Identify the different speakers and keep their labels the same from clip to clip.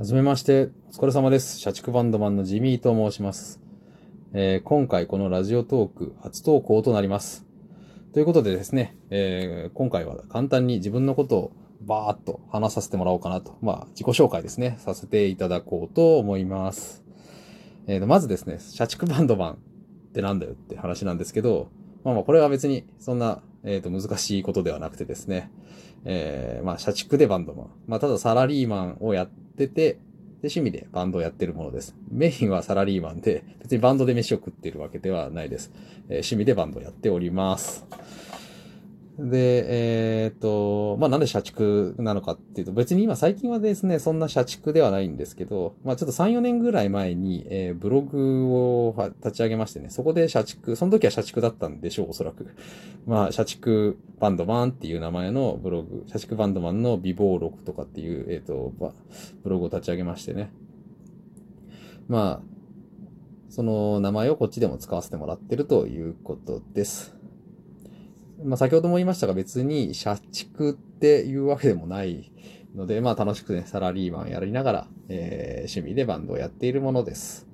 Speaker 1: はじめまして、お疲れ様です。社畜バンドマンのジミーと申します。えー今回このラジオトーク初投稿となります。ということでですね、えー今回は簡単に自分のことをバーっと話させてもらおうかなと。まあ、自己紹介ですね。させていただこうと思います。えーまずですね、社畜バンドマンってなんだよって話なんですけど、まあまあ、これは別にそんな、えーと難しいことではなくてですね、えーまあ、社畜でバンドマン。まあ、ただサラリーマンをやってて、で、趣味でバンドをやってるものです。メインはサラリーマンで、別にバンドで飯を食ってるわけではないです。えー趣味でバンドをやっております。で、えーっと、まあ、なんで社畜なのかっていうと、別に今最近はですね、そんな社畜ではないんですけど、まあ、ちょっと3、4年ぐらい前に、えーブログを立ち上げましてね、そこで社畜、その時は社畜だったんでしょう、おそらく。まあ、社畜バンドマンっていう名前のブログ、社畜バンドマンの美貌録とかっていう、えっ、と、ブログを立ち上げましてね。まあ、その名前をこっちでも使わせてもらってるということです。まあ、先ほども言いましたが別に社畜っていうわけでもないので、まあ楽しくね、サラリーマンやりながら、えー趣味でバンドをやっているものです。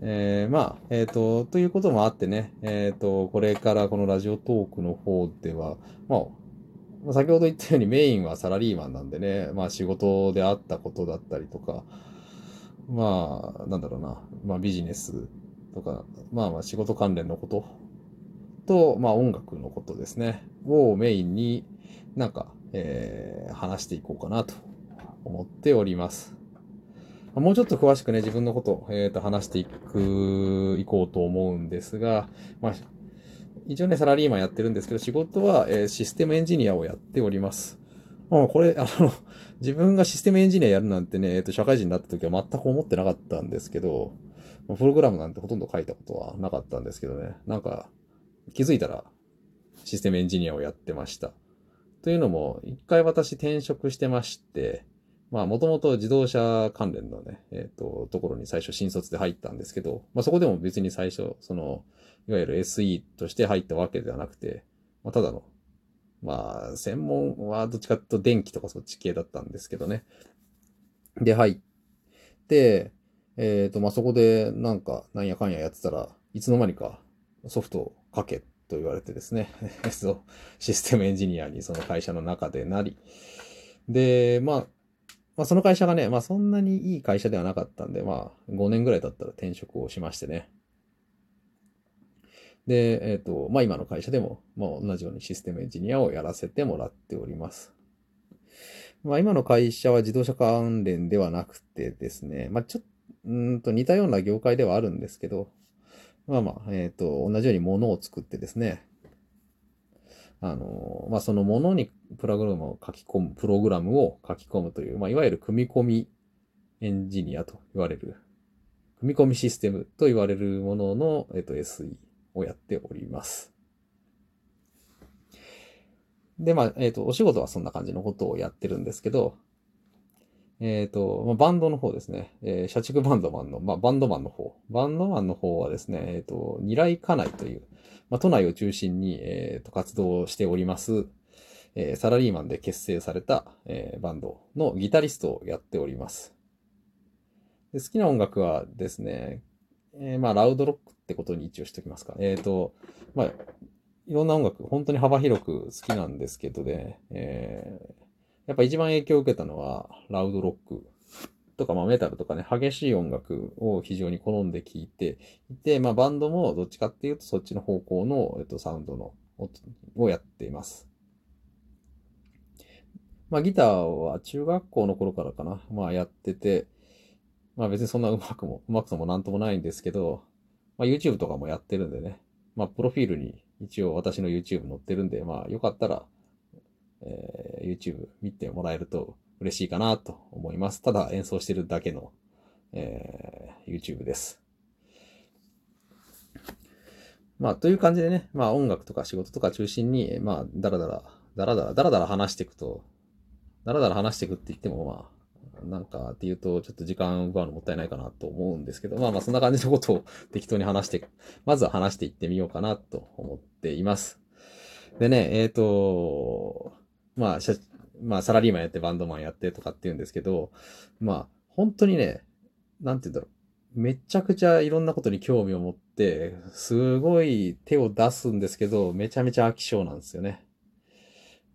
Speaker 1: えーまあ、えっ、と、ということもあってね、えっ、と、これからこのラジオトークの方では、まあ先ほど言ったようにメインはサラリーマンなんでね、まあ仕事であったことだったりとか、まあ、なんだろうな、まあビジネスとか、まあまあ仕事関連のことと、まあ音楽のことですね、をメインになんか、えー話していこうかなと思っております。もうちょっと詳しくね、自分のこと、えーと話していく、いこうと思うんですが、まあ、一応ね、サラリーマンやってるんですけど、仕事は、えーシステムエンジニアをやっております。まあ、これ、あの、自分がシステムエンジニアやるなんてね、えっ、と、社会人になった時は全く思ってなかったんですけど、プログラムなんてほとんど書いたことはなかったんですけどね、なんか、気づいたら、システムエンジニアをやってました。というのも、一回私転職してまして、まあ、もともと自動車関連のね、えっ、と、ところに最初新卒で入ったんですけど、まあ、そこでも別に最初、その、いわゆる SE として入ったわけではなくて、まあ、ただの、まあ、専門はどっちかというと電気とかそっち系だったんですけどね。で、入って、えっ、と、まあ、そこでなんか、なんやかんややってたらいつの間にかソフト書けと言われてですね、そうシステムエンジニアにその会社の中でなり、で、まあ、まあ、その会社がね、まあ、そんなにいい会社ではなかったんで、まあ、5年ぐらい経ったら転職をしましてね。で、えっ、と、まあ、今の会社でも、まあ、同じようにシステムエンジニアをやらせてもらっております。まあ、今の会社は自動車関連ではなくてですね、まあ、ちょっと、うんと似たような業界ではあるんですけど、まあまあ、えっ、と、同じように物を作ってですね、あの、まあ、そのものにプログラムを書き込む、プログラムを書き込むという、まあ、いわゆる組み込みエンジニアと言われる、組み込みシステムと言われるものの、えっ、と、SE をやっております。で、まあ、えっ、と、お仕事はそんな感じのことをやってるんですけど、えっ、と、まあ、バンドの方ですね。えー社畜バンドマンの、まあ、バンドマンの方。バンドマンの方はですね、えっ、と、二来家内という、まあ、都内を中心に、えーと活動しております、えーサラリーマンで結成された、えーバンドのギタリストをやっております。で好きな音楽はですね、えーまあ、ラウドロックってことに一応しておきますか。えっ、と、まあ、いろんな音楽、本当に幅広く好きなんですけどね、えーやっぱ一番影響を受けたのは、ラウドロック。とか、まあメタルとかね、激しい音楽を非常に好んで聴いていて、まあバンドもどっちかっていうとそっちの方向の、えっと、サウンドの音をやっています。まあギターは中学校の頃からかな、まあやってて、まあ別にそんなうまくも、うまくともなんともないんですけど、まあ YouTube とかもやってるんでね、まあプロフィールに一応私の YouTube 載ってるんで、まあよかったら、えー YouTube 見てもらえると嬉しいかなと思います。ただ演奏してるだけの、えー YouTube です。まあ、という感じでね、まあ音楽とか仕事とか中心に、まあ、だらだら、だらだら、だらだら話していくと、だらだら話していくって言っても、まあ、なんかっていうと、ちょっと時間奪うのもったいないかなと思うんですけど、まあまあそんな感じのことを 適当に話して、まずは話していってみようかなと思っています。でね、えっ、と、まあ、社まあ、サラリーマンやってバンドマンやってとかって言うんですけど、まあ、本当にね、なんて言うんだろう。めちゃくちゃいろんなことに興味を持って、すごい手を出すんですけど、めちゃめちゃ飽き性なんですよね。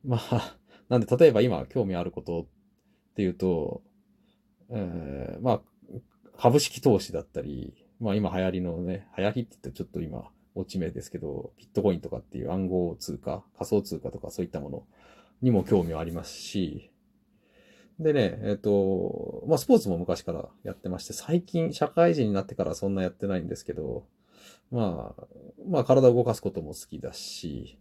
Speaker 1: まあ、なんで、例えば今興味あることっていうと、えー、まあ、株式投資だったり、まあ今流行りのね、流行りって言ったらちょっと今、落ち目ですけど、ビットコインとかっていう暗号通貨、仮想通貨とかそういったものにも興味はありますし、でね、えっ、と、まあスポーツも昔からやってまして、最近社会人になってからそんなやってないんですけど、まあ、まあ体を動かすことも好きだし、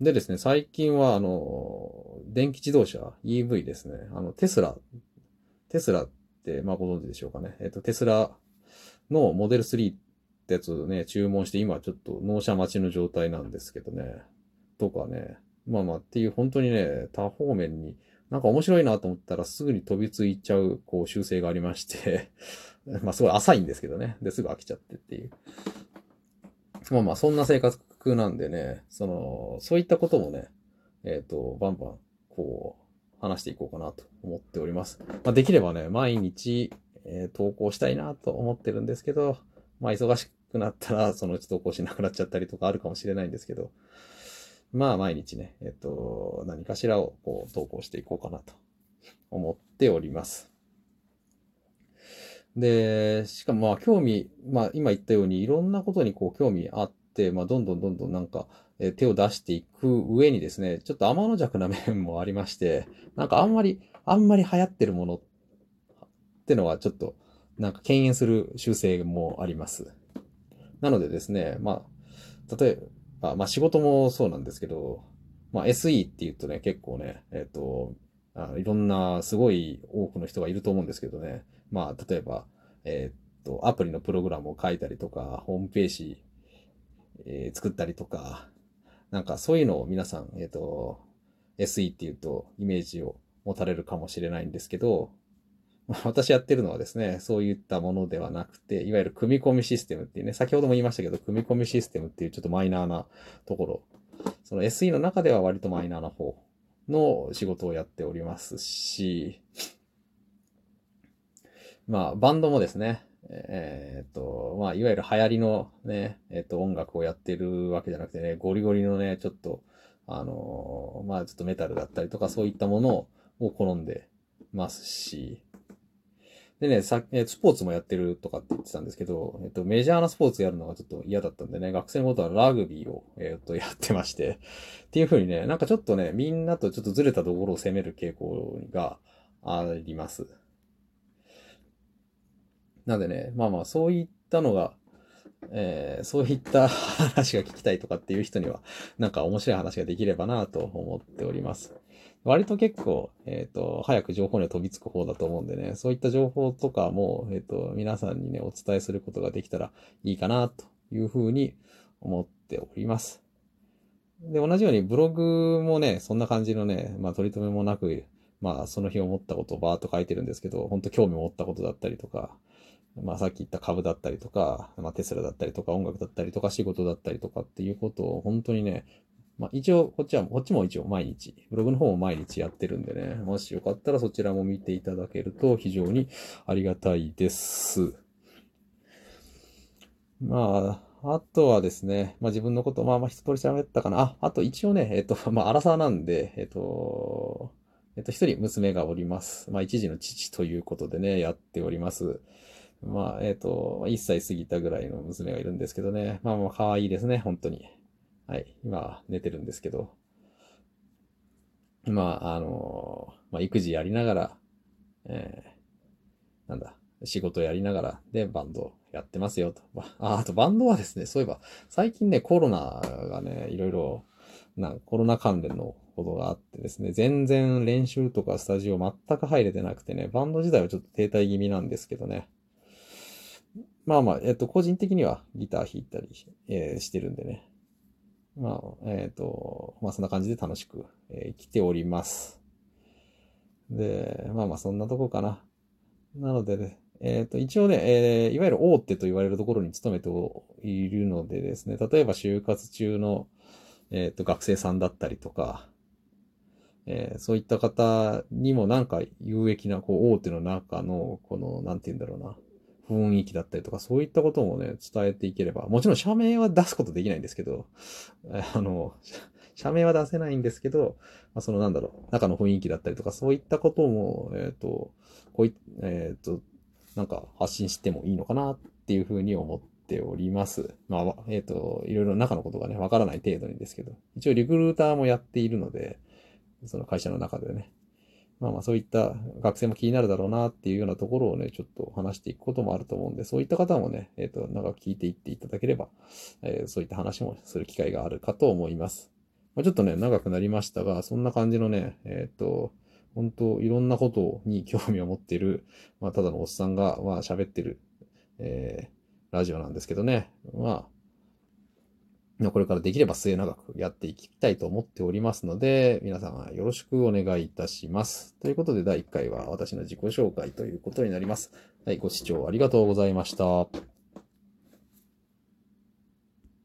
Speaker 1: でですね、最近はあの、電気自動車、EV ですね、あの、テスラ、テスラって、まあご存知でしょうかね。えっ、と、テスラのモデル3ってやつをね、注文して、今ちょっと納車待ちの状態なんですけどね。とかね。まあまあっていう本当にね、多方面に、なんか面白いなと思ったらすぐに飛びついちゃう、こう修正がありまして まあすごい浅いんですけどね。で、すぐ飽きちゃってっていう。まあまあそんな生活なんでね、その、そういったこともね、えっ、ー、と、バンバン、こう、話していこうかなと思っております。まあできればね、毎日、えー、投稿したいなと思ってるんですけど、まあ忙しくなったらそのうち投稿しなくなっちゃったりとかあるかもしれないんですけど、まあ毎日ね、えっと、何かしらをこう投稿していこうかなと思っております。で、しかもまあ興味、まあ今言ったようにいろんなことにこう興味あって、まあどんどんどんどんなんか手を出していく上にですね、ちょっと天の弱な面もありまして、なんかあんまり、あんまり流行ってるものってのはちょっとなんか敬遠する習性もあります。なのでですね、まあ、例えば、まあ仕事もそうなんですけど、まあ SE って言うとね、結構ね、えっ、ー、とあの、いろんなすごい多くの人がいると思うんですけどね、まあ例えば、えっ、ー、と、アプリのプログラムを書いたりとか、ホームページ、えー、作ったりとか、なんかそういうのを皆さん、えっ、と、SE って言うとイメージを持たれるかもしれないんですけど、私やってるのはですね、そういったものではなくて、いわゆる組み込みシステムっていうね、先ほども言いましたけど、組み込みシステムっていうちょっとマイナーなところ、その SE の中では割とマイナーな方の仕事をやっておりますし、まあ、バンドもですね、えー、っと、まあ、いわゆる流行りのね、えー、っと、音楽をやってるわけじゃなくてね、ゴリゴリのね、ちょっと、あのー、まあ、ちょっとメタルだったりとか、そういったものを好んでますし、でね、さえスポーツもやってるとかって言ってたんですけど、えっと、メジャーなスポーツやるのがちょっと嫌だったんでね、学生のことはラグビーを、えっと、やってまして、っていう風にね、なんかちょっとね、みんなとちょっとずれたところを攻める傾向があります。なんでね、まあまあ、そういったのが、えー、そういった話が聞きたいとかっていう人には、なんか面白い話ができればなと思っております。割と結構、えっ、ー、と、早く情報には飛びつく方だと思うんでね、そういった情報とかも、えっ、ー、と、皆さんにね、お伝えすることができたらいいかな、というふうに思っております。で、同じようにブログもね、そんな感じのね、まあ、取り留めもなく、まあ、その日思ったことをバーっと書いてるんですけど、本当興味を持ったことだったりとか、まあさっき言った株だったりとか、まあテスラだったりとか音楽だったりとか仕事だったりとかっていうことを本当にね、まあ一応こっちは、こっちも一応毎日、ブログの方も毎日やってるんでね、もしよかったらそちらも見ていただけると非常にありがたいです。まあ、あとはですね、まあ自分のこと、まあまあ一通り喋ったかな。あ、あと一応ね、えっと、まあ荒沢なんで、えっと、えっと、一人娘がおります。まあ一時の父ということでね、やっております。まあ、えっ、と、1歳過ぎたぐらいの娘がいるんですけどね。まあまあ、可愛いですね、本当に。はい。今、寝てるんですけど。まあ、あの、まあ、育児やりながら、えー、なんだ、仕事やりながら、で、バンドやってますよと。あ、あとバンドはですね、そういえば、最近ね、コロナがね、いろいろ、な、コロナ関連のことがあってですね、全然練習とかスタジオ全く入れてなくてね、バンド自体はちょっと停滞気味なんですけどね。まあまあ、えっと、個人的にはギター弾いたり、えー、してるんでね。まあ、えっ、ー、と、まあそんな感じで楽しく、えー、来ております。で、まあまあそんなとこかな。なのでね、えっ、ー、と、一応ね、えー、いわゆる大手と言われるところに勤めているのでですね、例えば就活中の、えっ、と、学生さんだったりとか、えー、そういった方にもなんか有益な、こう、大手の中の、この、なんて言うんだろうな、雰囲気だったりとか、そういったこともね、伝えていければ、もちろん社名は出すことできないんですけど、あの、社名は出せないんですけど、まあ、そのなんだろう、中の雰囲気だったりとか、そういったことも、えっ、ー、と、こうい、えっ、ー、と、なんか発信してもいいのかなっていうふうに思っております。まあ、えっ、ー、と、いろいろ中のことがね、わからない程度にですけど、一応リクルーターもやっているので、その会社の中でね、まあまあそういった学生も気になるだろうなっていうようなところをね、ちょっと話していくこともあると思うんで、そういった方もね、えっ、ー、と、長く聞いていっていただければ、えー、そういった話もする機会があるかと思います。まあ、ちょっとね、長くなりましたが、そんな感じのね、えっ、ー、と、本当いろんなことに興味を持っている、まあ、ただのおっさんが、まあ、喋ってる、えー、ラジオなんですけどね。まあ、これからできれば末永くやっていきたいと思っておりますので、皆様よろしくお願いいたします。ということで、第1回は私の自己紹介ということになります。はい、ご視聴ありがとうございました。